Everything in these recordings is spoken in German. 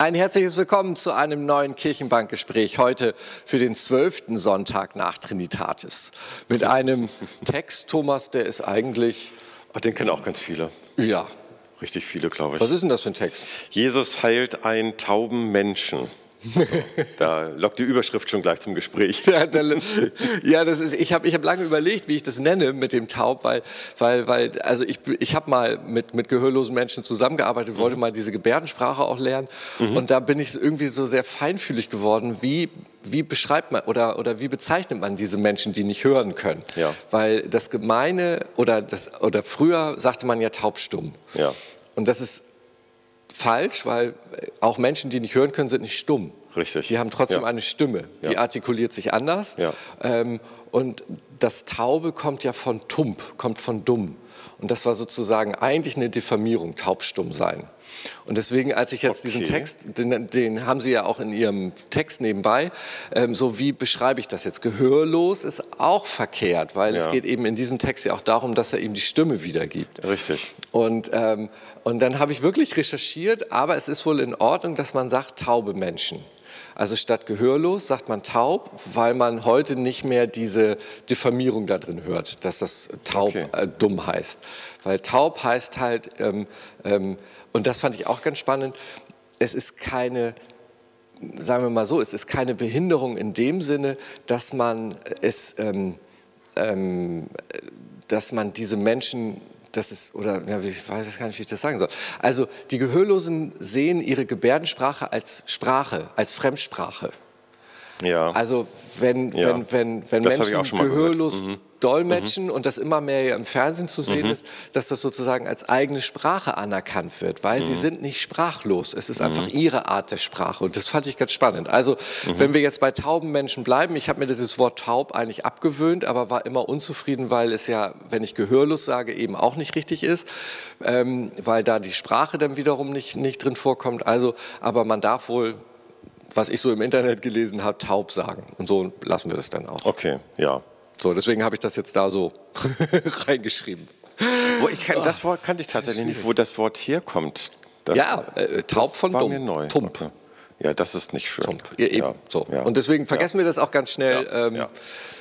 Ein herzliches Willkommen zu einem neuen Kirchenbankgespräch heute für den zwölften Sonntag nach Trinitatis. Mit einem Text, Thomas, der ist eigentlich. Ach, den kennen auch ganz viele. Ja. Richtig viele, glaube ich. Was ist denn das für ein Text? Jesus heilt einen tauben Menschen. Da lockt die Überschrift schon gleich zum Gespräch. Ja, da, ja das ist, ich habe ich hab lange überlegt, wie ich das nenne mit dem Taub, weil, weil, weil also ich, ich habe mal mit, mit gehörlosen Menschen zusammengearbeitet, wollte mhm. mal diese Gebärdensprache auch lernen mhm. und da bin ich irgendwie so sehr feinfühlig geworden, wie, wie beschreibt man oder, oder wie bezeichnet man diese Menschen, die nicht hören können? Ja. Weil das Gemeine oder, das, oder früher sagte man ja taubstumm. Ja. Und das ist falsch, weil auch Menschen, die nicht hören können, sind nicht stumm. Richtig. Die haben trotzdem ja. eine Stimme, die ja. artikuliert sich anders. Ja. Ähm, und das Taube kommt ja von tump, kommt von dumm. Und das war sozusagen eigentlich eine Diffamierung, taubstumm sein. Und deswegen, als ich jetzt okay. diesen Text, den, den, haben Sie ja auch in Ihrem Text nebenbei, ähm, so wie beschreibe ich das jetzt? Gehörlos ist auch verkehrt, weil ja. es geht eben in diesem Text ja auch darum, dass er ihm die Stimme wiedergibt. Richtig. Und, ähm, und dann habe ich wirklich recherchiert, aber es ist wohl in Ordnung, dass man sagt taube Menschen. Also statt gehörlos sagt man taub, weil man heute nicht mehr diese Diffamierung da drin hört, dass das taub okay. äh, dumm heißt. Weil taub heißt halt, ähm, ähm, und das fand ich auch ganz spannend, es ist keine sagen wir mal so, es ist keine Behinderung in dem Sinne, dass man es, ähm, ähm, dass man diese Menschen das ist, oder ja, ich weiß gar nicht, wie ich das sagen soll. Also die Gehörlosen sehen ihre Gebärdensprache als Sprache, als Fremdsprache. Ja. Also wenn, ja. wenn, wenn, wenn Menschen gehörlos mhm. dolmetschen mhm. und das immer mehr im Fernsehen zu sehen mhm. ist, dass das sozusagen als eigene Sprache anerkannt wird, weil sie mhm. sind nicht sprachlos. Es ist einfach mhm. ihre Art der Sprache und das fand ich ganz spannend. Also mhm. wenn wir jetzt bei tauben Menschen bleiben, ich habe mir dieses Wort taub eigentlich abgewöhnt, aber war immer unzufrieden, weil es ja, wenn ich gehörlos sage, eben auch nicht richtig ist, ähm, weil da die Sprache dann wiederum nicht, nicht drin vorkommt. Also, aber man darf wohl was ich so im Internet gelesen habe, taub sagen. Und so lassen wir das dann auch. Okay, ja. So, deswegen habe ich das jetzt da so reingeschrieben. Wo ich kann, das Wort kannte ich tatsächlich nicht, wo das Wort herkommt. Das, ja, äh, taub von dumm. Tump. Okay. Ja, das ist nicht schön. Tump. Ja, eben. Ja. So. Ja. Und deswegen vergessen wir das auch ganz schnell. Ja, ähm,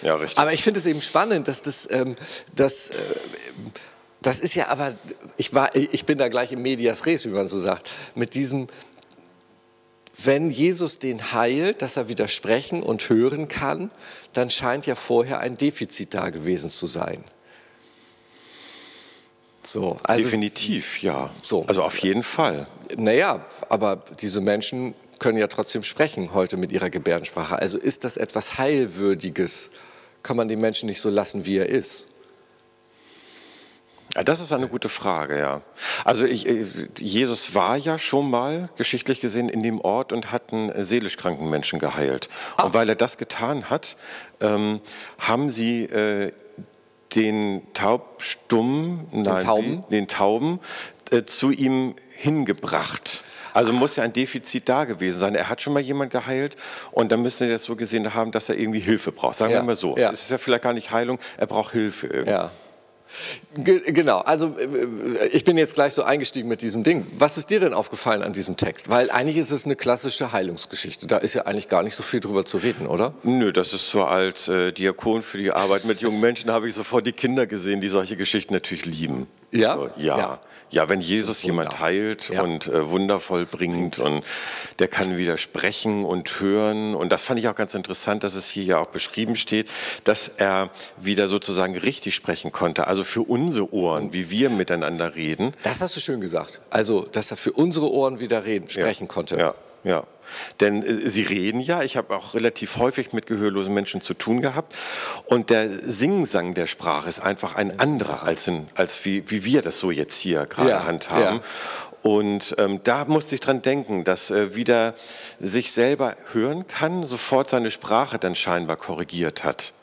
ja. richtig. Aber ich finde es eben spannend, dass das, ähm, das, äh, das ist ja aber, ich, war, ich bin da gleich im Medias Res, wie man so sagt, mit diesem, wenn Jesus den heilt, dass er widersprechen und hören kann, dann scheint ja vorher ein Defizit da gewesen zu sein. So, also, Definitiv, ja. So. Also auf jeden Fall. Naja, aber diese Menschen können ja trotzdem sprechen heute mit ihrer Gebärdensprache. Also ist das etwas Heilwürdiges? Kann man den Menschen nicht so lassen, wie er ist? Ja, das ist eine gute Frage, ja. Also ich, äh, Jesus war ja schon mal geschichtlich gesehen in dem Ort und hat einen seelisch kranken Menschen geheilt. Ah. Und weil er das getan hat, ähm, haben sie äh, den Taubstumm, den nein, Tauben, den Tauben äh, zu ihm hingebracht. Also muss ja ein Defizit da gewesen sein. Er hat schon mal jemand geheilt und dann müssen sie das so gesehen haben, dass er irgendwie Hilfe braucht. Sagen ja. wir mal so. Ja. Es ist ja vielleicht gar nicht Heilung, er braucht Hilfe irgendwie. Ja. Genau, also äh, äh, ich bin jetzt gleich so eingestiegen mit diesem Ding. Was ist dir denn aufgefallen an diesem Text? Weil eigentlich ist es eine klassische Heilungsgeschichte. Da ist ja eigentlich gar nicht so viel drüber zu reden, oder? Nö, das ist so als äh, Diakon für die Arbeit mit jungen Menschen habe ich sofort die Kinder gesehen, die solche Geschichten natürlich lieben. Ja? So, ja. ja. Ja, wenn Jesus jemand heilt ja. und äh, wundervoll bringt und der kann wieder sprechen und hören. Und das fand ich auch ganz interessant, dass es hier ja auch beschrieben steht, dass er wieder sozusagen richtig sprechen konnte. Also für unsere Ohren, wie wir miteinander reden. Das hast du schön gesagt. Also, dass er für unsere Ohren wieder reden, sprechen ja. konnte. Ja, ja. Denn äh, sie reden ja, ich habe auch relativ häufig mit gehörlosen Menschen zu tun gehabt und der Singsang der Sprache ist einfach ein anderer, als, in, als wie, wie wir das so jetzt hier gerade ja, handhaben. Ja. Und ähm, da musste ich dran denken, dass äh, wieder sich selber hören kann, sofort seine Sprache dann scheinbar korrigiert hat.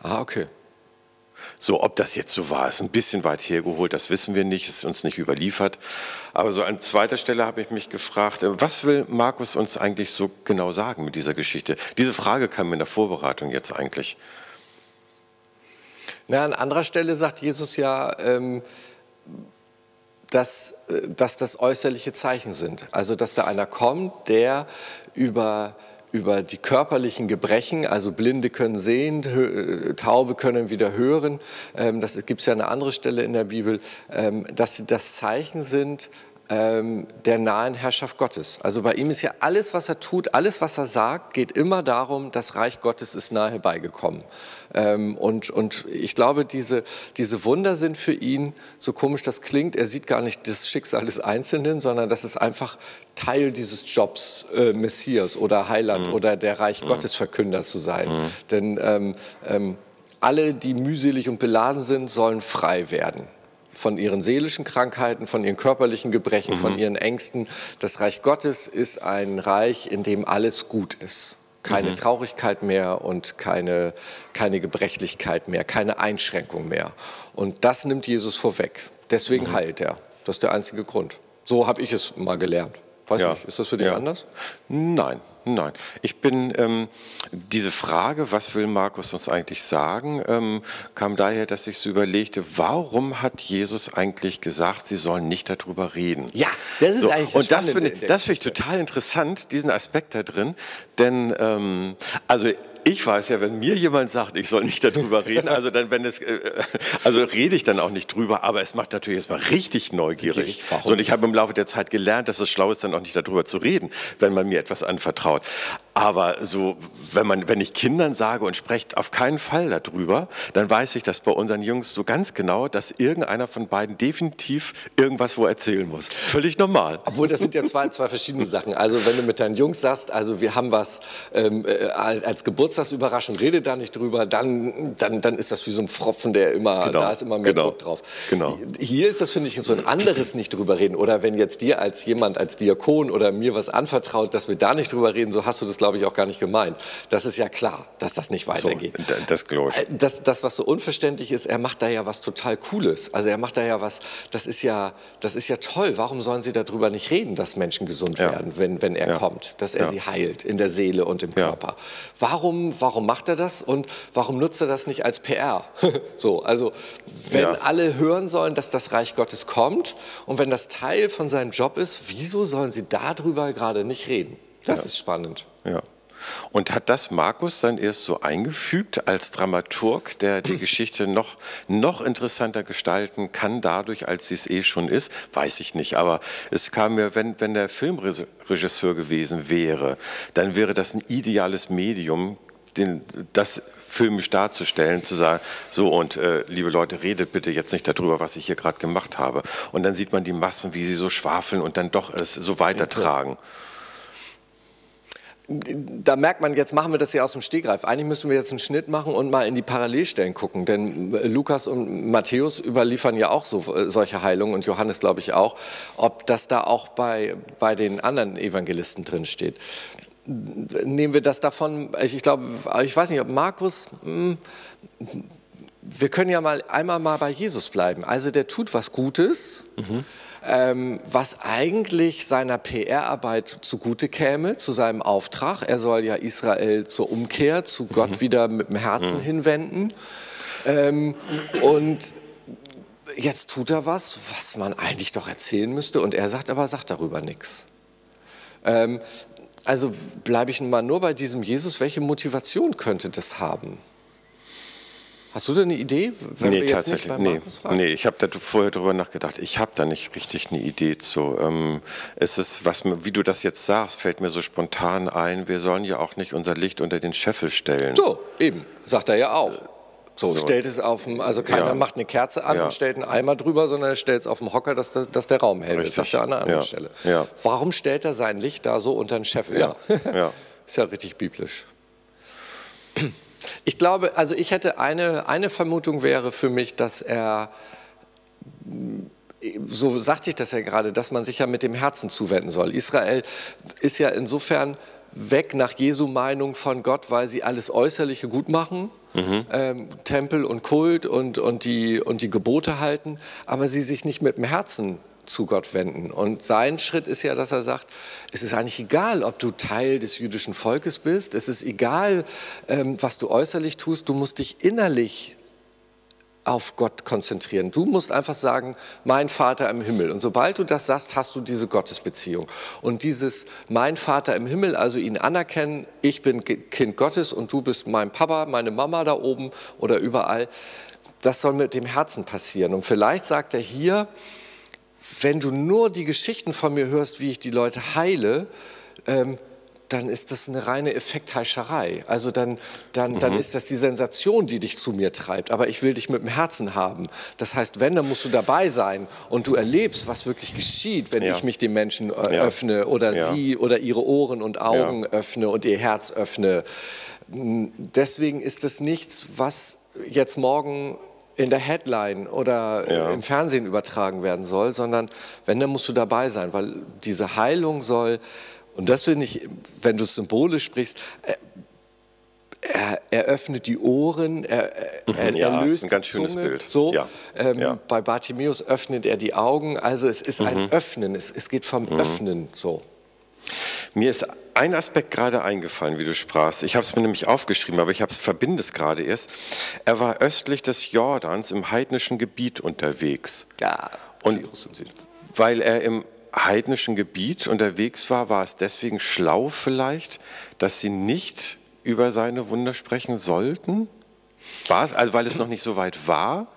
Ah, okay. So, ob das jetzt so war, ist ein bisschen weit hergeholt, das wissen wir nicht, ist uns nicht überliefert. Aber so an zweiter Stelle habe ich mich gefragt, äh, was will Markus uns eigentlich so genau sagen mit dieser Geschichte? Diese Frage kam mir in der Vorbereitung jetzt eigentlich. Na, an anderer Stelle sagt Jesus ja, ähm, dass, dass das äußerliche Zeichen sind. Also dass da einer kommt, der über über die körperlichen Gebrechen, also Blinde können sehen, Taube können wieder hören, ähm, das gibt es ja eine andere Stelle in der Bibel, ähm, dass sie das Zeichen sind ähm, der nahen Herrschaft Gottes. Also bei ihm ist ja alles, was er tut, alles, was er sagt, geht immer darum, das Reich Gottes ist nahe herbeigekommen. Ähm, und, und ich glaube, diese, diese Wunder sind für ihn, so komisch das klingt, er sieht gar nicht das Schicksal des Einzelnen, sondern das ist einfach Teil dieses Jobs, äh, Messias oder Heiland mhm. oder der Reich mhm. Gottes Verkünder zu sein. Mhm. Denn ähm, ähm, alle, die mühselig und beladen sind, sollen frei werden von ihren seelischen Krankheiten, von ihren körperlichen Gebrechen, mhm. von ihren Ängsten. Das Reich Gottes ist ein Reich, in dem alles gut ist. Keine mhm. Traurigkeit mehr und keine, keine Gebrechlichkeit mehr, keine Einschränkung mehr. Und das nimmt Jesus vorweg. Deswegen mhm. heilt er. Das ist der einzige Grund. So habe ich es mal gelernt. Weiß ja. nicht, ist das für dich ja. anders? Nein, nein. Ich bin, ähm, diese Frage, was will Markus uns eigentlich sagen, ähm, kam daher, dass ich so überlegte, warum hat Jesus eigentlich gesagt, sie sollen nicht darüber reden? Ja, das ist so, eigentlich das Und das finde ich, find ich total interessant, diesen Aspekt da drin, denn, ähm, also ich weiß ja, wenn mir jemand sagt, ich soll nicht darüber reden, also dann, wenn es, äh, also rede ich dann auch nicht drüber, aber es macht natürlich erstmal richtig neugierig. So, und ich habe im Laufe der Zeit gelernt, dass es schlau ist, dann auch nicht darüber zu reden, wenn man mir etwas anvertraut. Aber so, wenn man, wenn ich Kindern sage und sprecht auf keinen Fall darüber, dann weiß ich, dass bei unseren Jungs so ganz genau, dass irgendeiner von beiden definitiv irgendwas wo erzählen muss. Völlig normal. Obwohl, das sind ja zwei, zwei verschiedene Sachen. Also, wenn du mit deinen Jungs sagst, also wir haben was ähm, äh, als Geburtstagsüberraschung, rede da nicht drüber, dann, dann, dann ist das wie so ein Pfropfen, der immer, genau. da ist immer mehr genau. Druck drauf. Genau. Hier ist das, finde ich, so ein anderes nicht drüber reden. Oder wenn jetzt dir als jemand, als Diakon oder mir was anvertraut, dass wir da nicht drüber reden, so hast du das glaube ich, auch gar nicht gemeint. Das ist ja klar, dass das nicht weitergeht. So, das glaube ich. Äh, das, das, was so unverständlich ist, er macht da ja was total Cooles. Also er macht da ja was, das ist ja, das ist ja toll. Warum sollen sie darüber nicht reden, dass Menschen gesund ja. werden, wenn, wenn er ja. kommt, dass er ja. sie heilt in der Seele und im Körper? Warum, warum macht er das und warum nutzt er das nicht als PR? so, also wenn alle hören sollen, dass das Reich Gottes kommt und wenn das Teil von seinem Job ist, wieso sollen sie darüber gerade nicht reden? Das ist spannend. Ja. Und hat das Markus dann erst so eingefügt als Dramaturg, der die Geschichte noch, noch interessanter gestalten kann, dadurch, als sie es eh schon ist? Weiß ich nicht. Aber es kam mir, wenn, wenn der Filmregisseur gewesen wäre, dann wäre das ein ideales Medium, den, das filmisch darzustellen, zu sagen, so und äh, liebe Leute, redet bitte jetzt nicht darüber, was ich hier gerade gemacht habe. Und dann sieht man die Massen, wie sie so schwafeln und dann doch es so weitertragen da merkt man, jetzt machen wir das ja aus dem Stegreif. Eigentlich müssen wir jetzt einen Schnitt machen und mal in die Parallelstellen gucken. Denn Lukas und Matthäus überliefern ja auch so, äh, solche Heilungen und Johannes, glaube ich, auch. Ob das da auch bei, bei den anderen Evangelisten drin steht. Nehmen wir das davon, ich glaube, ich weiß nicht, ob Markus, hm, wir können ja mal einmal mal bei Jesus bleiben. Also der tut was Gutes. Mhm ähm, was eigentlich seiner PR-Arbeit zugute käme, zu seinem Auftrag. Er soll ja Israel zur Umkehr, zu Gott mhm. wieder mit dem Herzen mhm. hinwenden. Ähm, und jetzt tut er was, was man eigentlich doch erzählen müsste. Und er sagt aber, sagt darüber nichts. Ähm, also bleibe ich mal nur bei diesem Jesus. Welche Motivation könnte das haben? Hast du da eine Idee? Wenn nee, tatsächlich. nee. nee, ich habe da vorher drüber nachgedacht. Ich habe da nicht richtig eine Idee zu. Ähm, es ist, was, wie du das jetzt sagst, fällt mir so spontan ein. Wir sollen ja auch nicht unser Licht unter den Scheffel stellen. So, eben. Sagt er ja auch. So, so. stellt es auf dem, also keiner ja. macht eine Kerze an ja. und stellt einen Eimer drüber, sondern er stellt es auf dem Hocker, dass, dass der Raum hält. Richtig. Das sagt er an einer anderen ja. Stelle. Warum stellt er sein Licht da so unter den Scheffel? Ja. ja. Ist ja richtig biblisch. Ich glaube, also ich hätte eine, eine Vermutung wäre für mich, dass er, so sagte ich das ja gerade, dass man sich ja mit dem Herzen zuwenden soll. Israel ist ja insofern weg nach Jesu Meinung von Gott, weil sie alles Äußerliche gut machen. Mhm. Ähm, Tempel und Kult und, und, die, und die Gebote halten, aber sie sich nicht mit dem Herzen zu Gott wenden. Und sein Schritt ist ja, dass er sagt, es ist eigentlich egal, ob du Teil des jüdischen Volkes bist, es ist egal, ähm, was du äußerlich tust, du musst dich innerlich auf Gott konzentrieren. Du musst einfach sagen, mein Vater im Himmel. Und sobald du das sagst, hast du diese Gottesbeziehung. Und dieses mein Vater im Himmel, also ihn anerkennen, ich bin Kind Gottes und du bist mein Papa, meine Mama da oben oder überall, das soll mit dem Herzen passieren. Und vielleicht sagt er hier, wenn du nur die Geschichten von mir hörst, wie ich die Leute heile, ähm, dann ist das eine reine Effektheischerei. Also dann, dann, mhm. dann ist das die Sensation, die dich zu mir treibt. Aber ich will dich mit dem Herzen haben. Das heißt, wenn, dann musst du dabei sein und du erlebst, was wirklich geschieht, wenn ja. ich mich den Menschen äh, ja. öffne oder ja. sie oder ihre Ohren und Augen öffne und ihr Herz öffne. Hm, deswegen ist das nichts, was jetzt morgen in der Headline oder ja. im Fernsehen übertragen werden soll, sondern wenn, dann musst du dabei sein, weil diese Heilung soll und das finde ich, wenn du es symbolisch sprichst, äh, er, er, öffnet die Ohren, er, er, ja, er löst ist ein ganz schönes Zunge, Bild. So, ja. Ähm, ja. Bei Bartimäus öffnet er die Augen. Also es ist mhm. ein Öffnen, es, es geht vom mhm. Öffnen so. Mir ist ein Aspekt gerade eingefallen, wie du sprachst. Ich habe es mir nämlich aufgeschrieben, aber ich verbinde es gerade erst. Er war östlich des Jordans im heidnischen Gebiet unterwegs. Ja, und weil er im heidnischen Gebiet unterwegs war, war es deswegen schlau vielleicht, dass sie nicht über seine Wunder sprechen sollten? War es, also weil es noch nicht so weit war?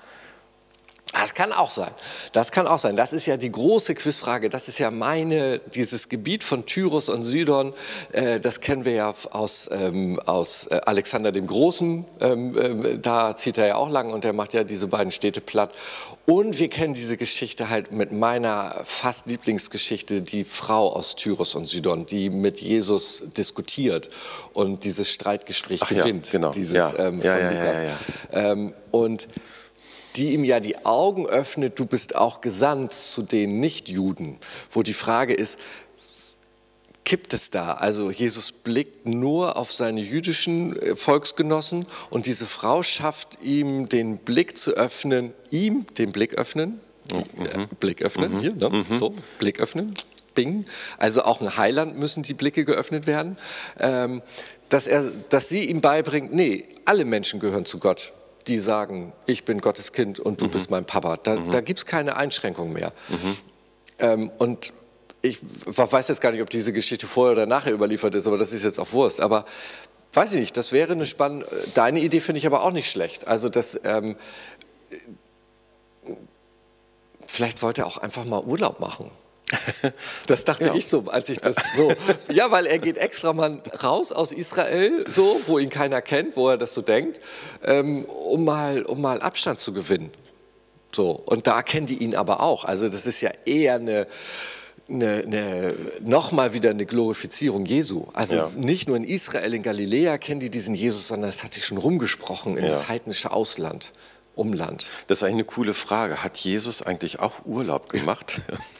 Das kann auch sein. Das kann auch sein. Das ist ja die große Quizfrage. Das ist ja meine, dieses Gebiet von Tyrus und Sidon, äh, das kennen wir ja aus, ähm, aus äh, Alexander dem Großen. Ähm, äh, da zieht er ja auch lang und der macht ja diese beiden Städte platt. Und wir kennen diese Geschichte halt mit meiner fast Lieblingsgeschichte, die Frau aus Tyrus und Sidon, die mit Jesus diskutiert und dieses Streitgespräch Ach gewinnt. Ja, genau. Dieses ja. ähm, von ja, Lukas. Ähm, und die ihm ja die Augen öffnet, du bist auch gesandt zu den Nichtjuden, wo die Frage ist, kippt es da? Also Jesus blickt nur auf seine jüdischen äh, Volksgenossen und diese Frau schafft ihm den Blick zu öffnen, ihm den Blick öffnen, mhm. Blick öffnen, mhm. hier, ne? mhm. so, Blick öffnen, bing. Also auch in Heiland müssen die Blicke geöffnet werden. Ähm, dass, er, dass sie ihm beibringt, nee, alle Menschen gehören zu Gott die sagen, ich bin Gottes Kind und du mhm. bist mein Papa. Da, mhm. da gibt es keine Einschränkung mehr. Mhm. Ähm, und ich weiß jetzt gar nicht, ob diese Geschichte vorher oder nachher überliefert ist, aber das ist jetzt auch Wurst. Aber weiß ich nicht, das wäre eine spannende. Deine Idee finde ich aber auch nicht schlecht. Also das. Ähm, vielleicht wollte er auch einfach mal Urlaub machen. Das dachte ja. ich so, als ich das so. Ja, weil er geht extra mal raus aus Israel, so, wo ihn keiner kennt, wo er das so denkt, ähm, um, mal, um mal Abstand zu gewinnen. So, und da kennen die ihn aber auch. Also, das ist ja eher eine. Eine, eine, nochmal wieder eine Glorifizierung Jesu. Also ja. nicht nur in Israel, in Galiläa kennen die diesen Jesus, sondern es hat sich schon rumgesprochen in ja. das heidnische Ausland, Umland. Das ist eigentlich eine coole Frage. Hat Jesus eigentlich auch Urlaub gemacht?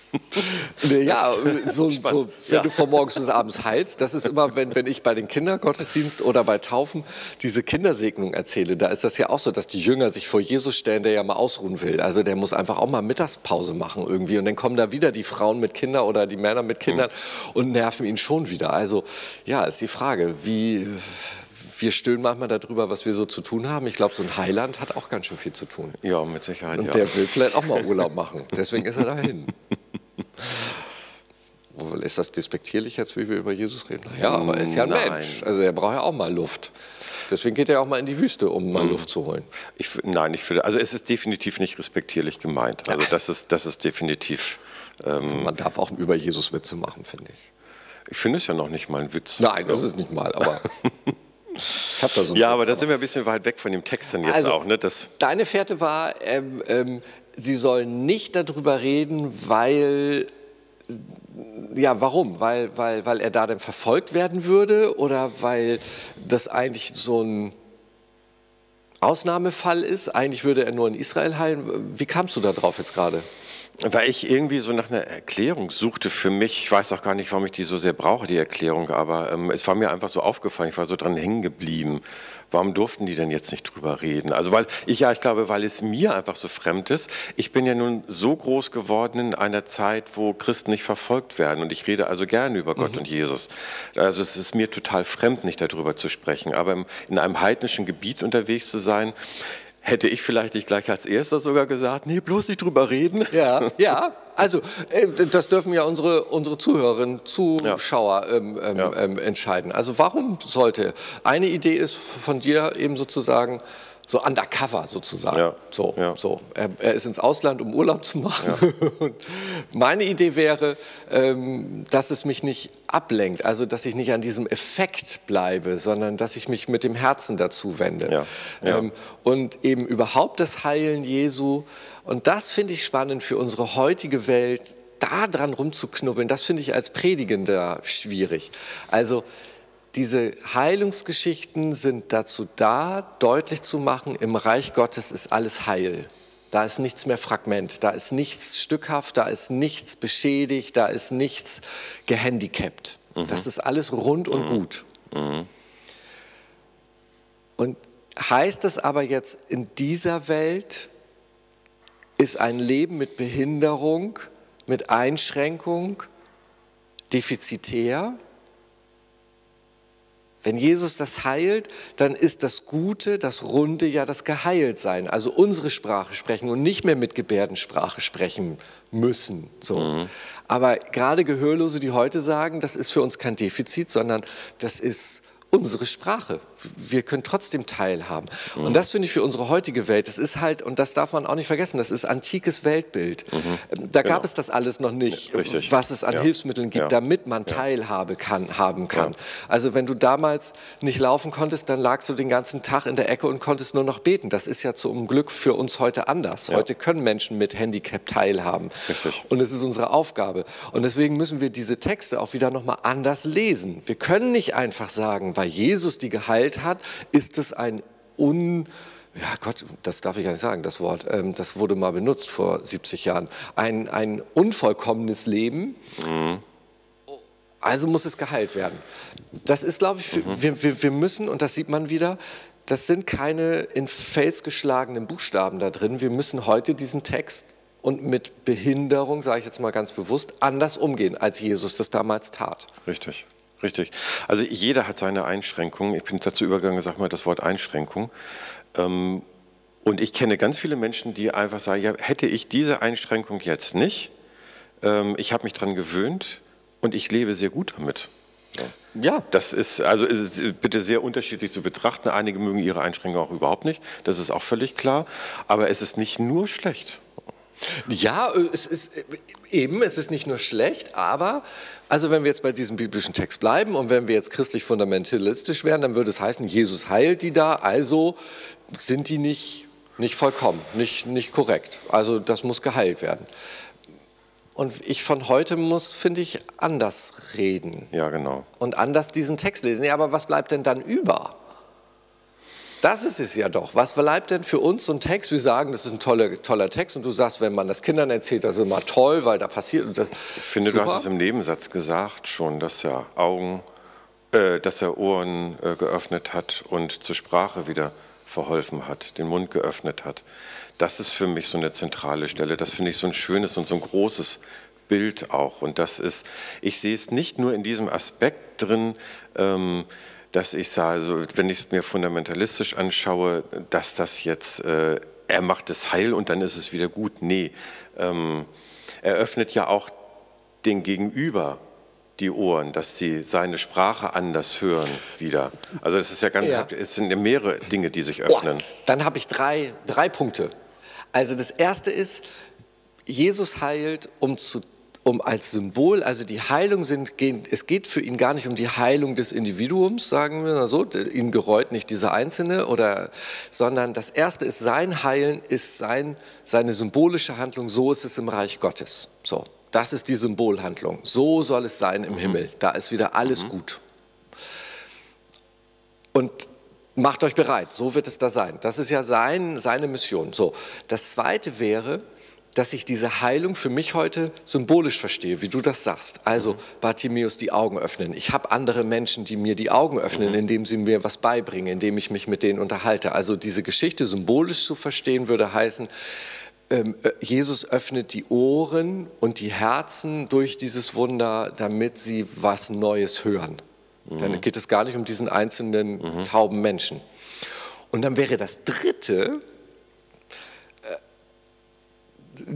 ja, so, so, wenn ja. du von morgens bis abends heilst, das ist immer, wenn, wenn ich bei den Kindergottesdienst oder bei Taufen diese Kindersegnung erzähle, da ist das ja auch so, dass die Jünger sich vor Jesus stellen, der ja mal ausruhen will. Also der muss einfach auch mal Mittagspause machen irgendwie und dann kommen da wieder die Frauen mit Kindern oder die Männer mit Kindern mhm. und nerven ihn schon wieder. Also ja, ist die Frage, wie wir stöhnen manchmal darüber, was wir so zu tun haben. Ich glaube, so ein Heiland hat auch ganz schön viel zu tun. Ja, mit Sicherheit. Und ja. der will vielleicht auch mal Urlaub machen. Deswegen ist er dahin. Ist das despektierlich jetzt, wie wir über Jesus reden? Ja, aber er ist ja ein Nein. Mensch. Also er braucht ja auch mal Luft. Deswegen geht er auch mal in die Wüste, um mal mhm. Luft zu holen. Ich, nein, ich finde, also es ist definitiv nicht respektierlich gemeint. Also das ist, das ist definitiv. Ähm, also man darf auch über Jesus Witze machen, finde ich. Ich finde es ja noch nicht mal ein Witz. Nein, das ist nicht mal, aber. da so ja, aber da sind wir ein bisschen weit weg von dem Text dann jetzt also, auch. Ne? Das deine Fährte war, ähm, ähm, sie sollen nicht darüber reden, weil ja, warum? Weil, weil, weil er da dann verfolgt werden würde oder weil das eigentlich so ein Ausnahmefall ist? Eigentlich würde er nur in Israel heilen. Wie kamst du da drauf jetzt gerade? Weil ich irgendwie so nach einer Erklärung suchte für mich. Ich weiß auch gar nicht, warum ich die so sehr brauche, die Erklärung, aber ähm, es war mir einfach so aufgefallen, ich war so dran hängen geblieben. Warum durften die denn jetzt nicht drüber reden? Also weil ich ja, ich glaube, weil es mir einfach so fremd ist. Ich bin ja nun so groß geworden in einer Zeit, wo Christen nicht verfolgt werden und ich rede also gerne über Gott mhm. und Jesus. Also es ist mir total fremd, nicht darüber zu sprechen. Aber in einem heidnischen Gebiet unterwegs zu sein, Hätte ich vielleicht nicht gleich als erster sogar gesagt, nee, bloß nicht drüber reden. Ja, ja. Also, äh, das dürfen ja unsere, unsere Zuhörerinnen, Zuschauer ähm, ähm, Ja. ähm, entscheiden. Also, warum sollte? Eine Idee ist von dir eben sozusagen so undercover sozusagen. Ja. So, Ja. so. Er, er ist ins Ausland, um Urlaub zu machen. Und meine Idee wäre, ähm, dass es mich nicht ablenkt, also dass ich nicht an diesem Effekt bleibe, sondern dass ich mich mit dem Herzen dazu wende. Ja. Ja. Ähm, und eben überhaupt das Heilen Jesu. Und das finde ich spannend für unsere heutige Welt, da dran rumzuknubbeln. Das finde ich als Predigender schwierig. Also diese Heilungsgeschichten sind dazu da, deutlich zu machen, im Reich Gottes ist alles heil. Da ist nichts mehr Fragment, da ist nichts stückhaft, da ist nichts beschädigt, da ist nichts gehandicapt. Das ist alles rund und gut. Und heißt das aber jetzt, in dieser Welt ist ein Leben mit Behinderung, mit Einschränkung defizitär? Wenn Jesus das heilt, dann ist das Gute, das Runde ja das Geheiltsein. Also unsere Sprache sprechen und nicht mehr mit Gebärdensprache sprechen müssen. So. Aber gerade Gehörlose, die heute sagen, das ist für uns kein Defizit, sondern das ist unsere Sprache. Wir können trotzdem teilhaben. Und das finde ich für unsere heutige Welt, das ist halt, und das darf man auch nicht vergessen, das ist antikes Weltbild. Da gab Genau. es das alles noch nicht, Richtig. was es an Ja. Hilfsmitteln gibt, Ja. damit man Teilhabe kann, haben kann. Also wenn du damals nicht laufen konntest, dann lagst du den ganzen Tag in der Ecke und konntest nur noch beten. Das ist ja zum Glück für uns heute anders. Heute können Menschen mit Handicap teilhaben. Richtig. Und es ist unsere Aufgabe. Und deswegen müssen wir diese Texte auch wieder nochmal anders lesen. Wir können nicht einfach sagen, weil Jesus die geheilt hat, ist es ein un ja Gott, das darf ich gar nicht sagen, das Wort. Ähm, das wurde mal benutzt vor 70 Jahren. Ein, ein unvollkommenes Leben. Also muss es geheilt werden. Das ist, glaube ich, für, wir, wir, wir müssen, und das sieht man wieder, das sind keine in Fels geschlagenen Buchstaben da drin. Wir müssen heute diesen Text und mit Behinderung, sage ich jetzt mal ganz bewusst, anders umgehen, als Jesus das damals tat. Richtig, richtig. Also jeder hat seine Einschränkungen. Ich bin dazu übergegangen, sag mal das Wort Einschränkung. Ähm, und ich kenne ganz viele Menschen, die einfach sagen, ja, hätte ich diese Einschränkung jetzt nicht, ähm, ich habe mich daran gewöhnt und ich lebe sehr gut damit. Ja, Das ist also ist bitte sehr unterschiedlich zu betrachten. Einige mögen ihre Einschränkungen auch überhaupt nicht. Das ist auch völlig klar. Aber es ist nicht nur schlecht. Ja, äh, es ist äh, eben, es ist nicht nur schlecht, aber also wenn wir jetzt bei diesem biblischen Text bleiben und wenn wir jetzt christlich fundamentalistisch wären, dann würde es heißen, Jesus heilt die da, also sind die nicht, nicht vollkommen, nicht, nicht korrekt. Also das muss geheilt werden. Und ich von heute muss, finde ich, anders reden Ja, genau. und anders diesen Text lesen. Ja, aber was bleibt denn dann über? Das ist es ja doch. Was bleibt denn für uns so ein Text? Wir sagen, das ist ein toller, toller Text und du sagst, wenn man das Kindern erzählt, das ist immer toll, weil da passiert und das. Ich finde, du hast es im Nebensatz gesagt schon, dass er Augen, äh, dass er Ohren äh, geöffnet hat und zur Sprache wieder verholfen hat, den Mund geöffnet hat. Das ist für mich so eine zentrale Stelle. Das finde ich so ein schönes und so ein großes Bild auch. Und das ist, ich sehe es nicht nur in diesem Aspekt drin, ähm, dass ich sage, also wenn ich es mir fundamentalistisch anschaue, dass das jetzt, äh, er macht es heil und dann ist es wieder gut. Nee, ähm, er öffnet ja auch den Gegenüber die Ohren, dass sie seine Sprache anders hören wieder. Also das ist ja ganz, Ja. es sind ja mehrere Dinge, die sich öffnen. dann habe ich drei, drei Punkte. Also das erste ist, Jesus heilt, um zu um als Symbol, also die Heilung sind, gehen- es geht für ihn gar nicht um die Heilung des Individuums, sagen wir so, ihn gereut nicht dieser Einzelne, oder, sondern das erste ist sein Heilen, ist sein, seine symbolische Handlung, so ist es im Reich Gottes. So, das ist die Symbolhandlung. So soll es sein im Himmel. Da ist wieder alles gut. Und macht euch bereit, so wird es da sein. Das ist ja sein, seine Mission. So, das zweite wäre, dass ich diese Heilung für mich heute symbolisch verstehe, wie du das sagst. Also Bartimäus die Augen öffnen. Ich habe andere Menschen, die mir die Augen öffnen, indem sie mir was beibringen, indem ich mich mit denen unterhalte. Also diese Geschichte symbolisch zu verstehen würde heißen, ähm, äh, Jesus öffnet die Ohren und die Herzen durch dieses Wunder, damit sie was Neues hören. Dann geht es gar nicht um diesen einzelnen tauben Menschen. Und dann wäre das Dritte,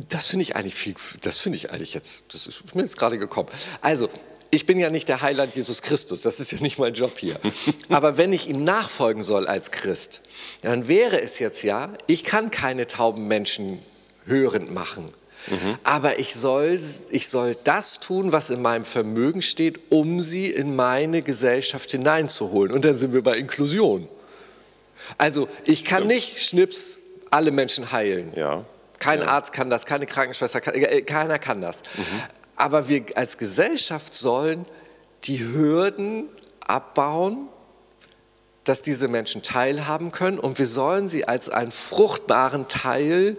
Das finde ich eigentlich viel, das finde ich eigentlich jetzt, das ist mir jetzt gerade gekommen. Also, ich bin ja nicht der Heiland Jesus Christus, das ist ja nicht mein Job hier. Aber wenn ich ihm nachfolgen soll als Christ, dann wäre es jetzt ja, ich kann keine tauben Menschen hörend machen. Mhm. Aber ich soll, ich soll das tun, was in meinem Vermögen steht, um sie in meine Gesellschaft hineinzuholen. Und dann sind wir bei Inklusion. Also ich kann ja. nicht schnips alle Menschen heilen. Ja. Kein ja. Arzt kann das, keine Krankenschwester, kann, äh, keiner kann das. Mhm. Aber wir als Gesellschaft sollen die Hürden abbauen, dass diese Menschen teilhaben können und wir sollen sie als einen fruchtbaren Teil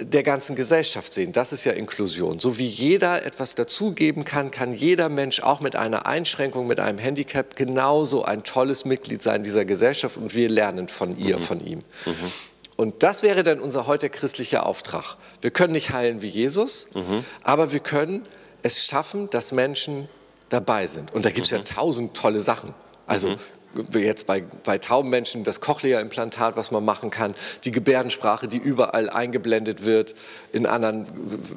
der ganzen Gesellschaft sehen. Das ist ja Inklusion. So wie jeder etwas dazugeben kann, kann jeder Mensch auch mit einer Einschränkung, mit einem Handicap genauso ein tolles Mitglied sein dieser Gesellschaft und wir lernen von ihr, mhm. von ihm. Mhm. Und das wäre dann unser heute christlicher Auftrag. Wir können nicht heilen wie Jesus, mhm. aber wir können es schaffen, dass Menschen dabei sind. Und da gibt es ja mhm. tausend tolle Sachen. Also mhm jetzt bei, bei tauben Menschen das Cochlea-Implantat, was man machen kann, die Gebärdensprache, die überall eingeblendet wird, in anderen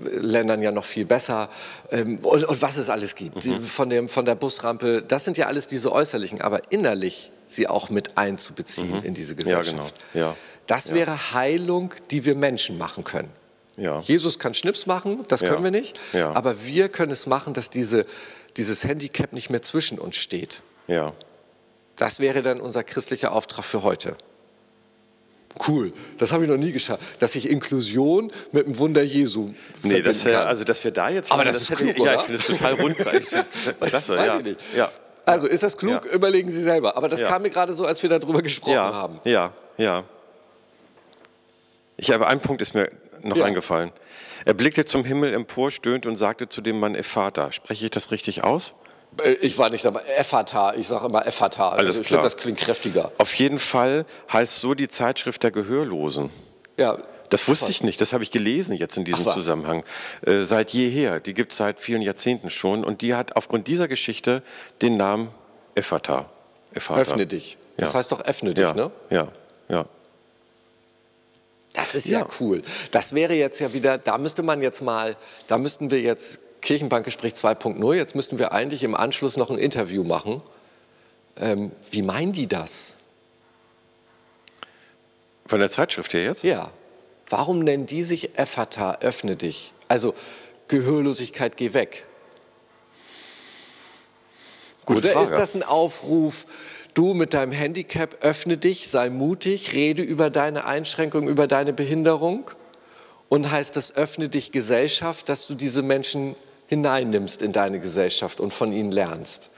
Ländern ja noch viel besser ähm, und, und, was es alles gibt. Mhm. Von, dem, von der Busrampe, das sind ja alles diese äußerlichen, aber innerlich sie auch mit einzubeziehen mhm. in diese Gesellschaft. Ja, genau. ja. Das ja. wäre Heilung, die wir Menschen machen können. Ja. Jesus kann Schnips machen, das können wir nicht, aber wir können es machen, dass diese, dieses Handicap nicht mehr zwischen uns steht. Ja. Das wäre dann unser christlicher Auftrag für heute. Cool, das habe ich noch nie geschafft, dass ich Inklusion mit dem Wunder Jesu Nee, das, kann. also dass wir da jetzt... Aber das, das ist klug, hätte, Ja, ich finde es total rundreich. Klasse, Weiß ja. ich nicht. Ja. Also ist das klug? Ja. Überlegen Sie selber. Aber das ja. kam mir gerade so, als wir darüber gesprochen haben. Ja, ja. Ich habe einen Punkt ist mir noch eingefallen. Er blickte zum Himmel empor, stöhnt und sagte zu dem Mann Ephata. Spreche ich das richtig aus? Äh, ich war nicht dabei. Effata, ich sage immer Effata. Alles ich finde, das klingt kräftiger. Auf jeden Fall heißt so die Zeitschrift der Gehörlosen. Ja. Das wusste ich nicht, das habe ich gelesen jetzt in diesem Zusammenhang. Äh, seit jeher, die gibt es seit vielen Jahrzehnten schon und die hat aufgrund dieser Geschichte den Namen. Effata. Öffne dich. Das ja. heißt doch öffne dich, ja. ne? Ja, ja. Das ist ja. ja cool. Das wäre jetzt ja wieder, da müsste man jetzt mal, da müssten wir jetzt Kirchenbankgespräch 2.0. Jetzt müssten wir eigentlich im Anschluss noch ein Interview machen. Ähm, wie meinen die das? Von der Zeitschrift her jetzt? Ja. Warum nennen die sich Effata, öffne dich? Also Gehörlosigkeit, geh weg. Gute Oder Frage. ist das ein Aufruf, du mit deinem Handicap, öffne dich, sei mutig, rede über deine Einschränkung, über deine Behinderung? Und heißt das, öffne dich Gesellschaft, dass du diese Menschen hineinnimmst in deine Gesellschaft und von ihnen lernst.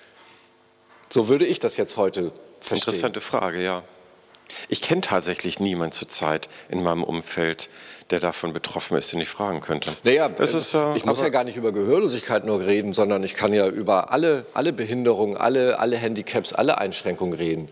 So würde ich das jetzt heute verstehen. Interessante Frage, ja. Ich kenne tatsächlich niemanden zurzeit in meinem Umfeld, der davon betroffen ist, den ich fragen könnte. Naja, das ist, äh, ich muss ja gar nicht über Gehörlosigkeit nur reden, sondern ich kann ja über alle, alle Behinderungen, alle, alle Handicaps, alle Einschränkungen reden.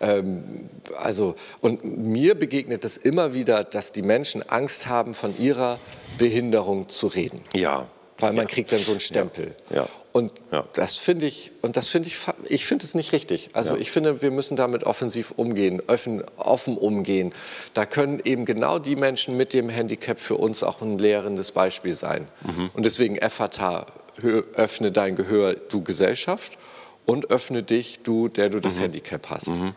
Ähm, also, und mir begegnet es immer wieder, dass die Menschen Angst haben, von ihrer Behinderung zu reden. Ja, weil man ja. kriegt dann so einen Stempel. Ja. ja. Und ja. das finde ich, und das finde ich, ich finde es nicht richtig. Also ich finde, wir müssen damit offensiv umgehen, offen, offen umgehen. Da können eben genau die Menschen mit dem Handicap für uns auch ein lehrendes Beispiel sein. Mhm. Und deswegen FATA, öffne dein Gehör, du Gesellschaft, und öffne dich, du, der du das mhm. Handicap hast. Mhm.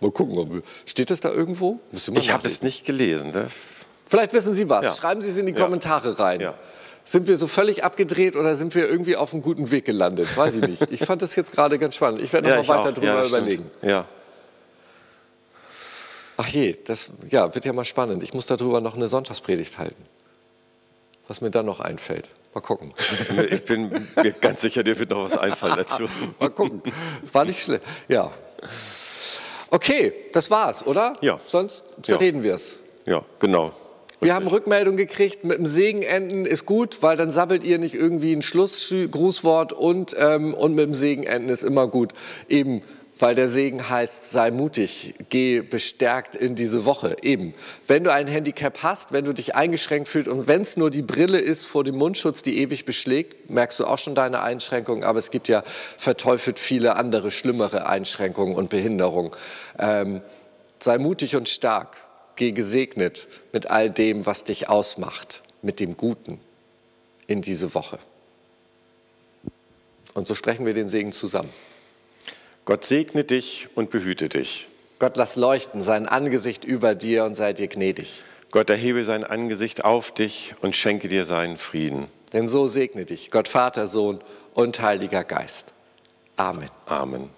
Mal gucken, steht das da irgendwo? Ich habe es nicht gelesen. Ne? Vielleicht wissen Sie was. Schreiben Sie es in die Kommentare rein. Ja. Sind wir so völlig abgedreht oder sind wir irgendwie auf einem guten Weg gelandet? Weiß ich nicht. Ich fand das jetzt gerade ganz spannend. Ich werde noch ja, mal weiter auch. drüber ja, überlegen. Ja. Ach je, das ja, wird ja mal spannend. Ich muss darüber noch eine Sonntagspredigt halten. Was mir dann noch einfällt. Mal gucken. Ich bin mir ganz sicher, dir wird noch was einfallen dazu. mal gucken. War nicht schlecht. Ja. Okay, das war's, oder? Ja. Sonst zerreden ja. wir es. Ja, genau. Wir haben Rückmeldung gekriegt, mit dem Segen enden ist gut, weil dann sabbelt ihr nicht irgendwie ein Schlussgrußwort und, ähm, und mit dem Segen enden ist immer gut. Eben, weil der Segen heißt, sei mutig, geh bestärkt in diese Woche. Eben, wenn du ein Handicap hast, wenn du dich eingeschränkt fühlst und wenn es nur die Brille ist vor dem Mundschutz, die ewig beschlägt, merkst du auch schon deine Einschränkungen, aber es gibt ja verteufelt viele andere, schlimmere Einschränkungen und Behinderungen. Ähm, sei mutig und stark geh gesegnet mit all dem, was dich ausmacht, mit dem Guten in diese Woche. Und so sprechen wir den Segen zusammen. Gott segne dich und behüte dich. Gott lass leuchten sein Angesicht über dir und sei dir gnädig. Gott erhebe sein Angesicht auf dich und schenke dir seinen Frieden. Denn so segne dich Gott Vater, Sohn und Heiliger Geist. Amen. Amen.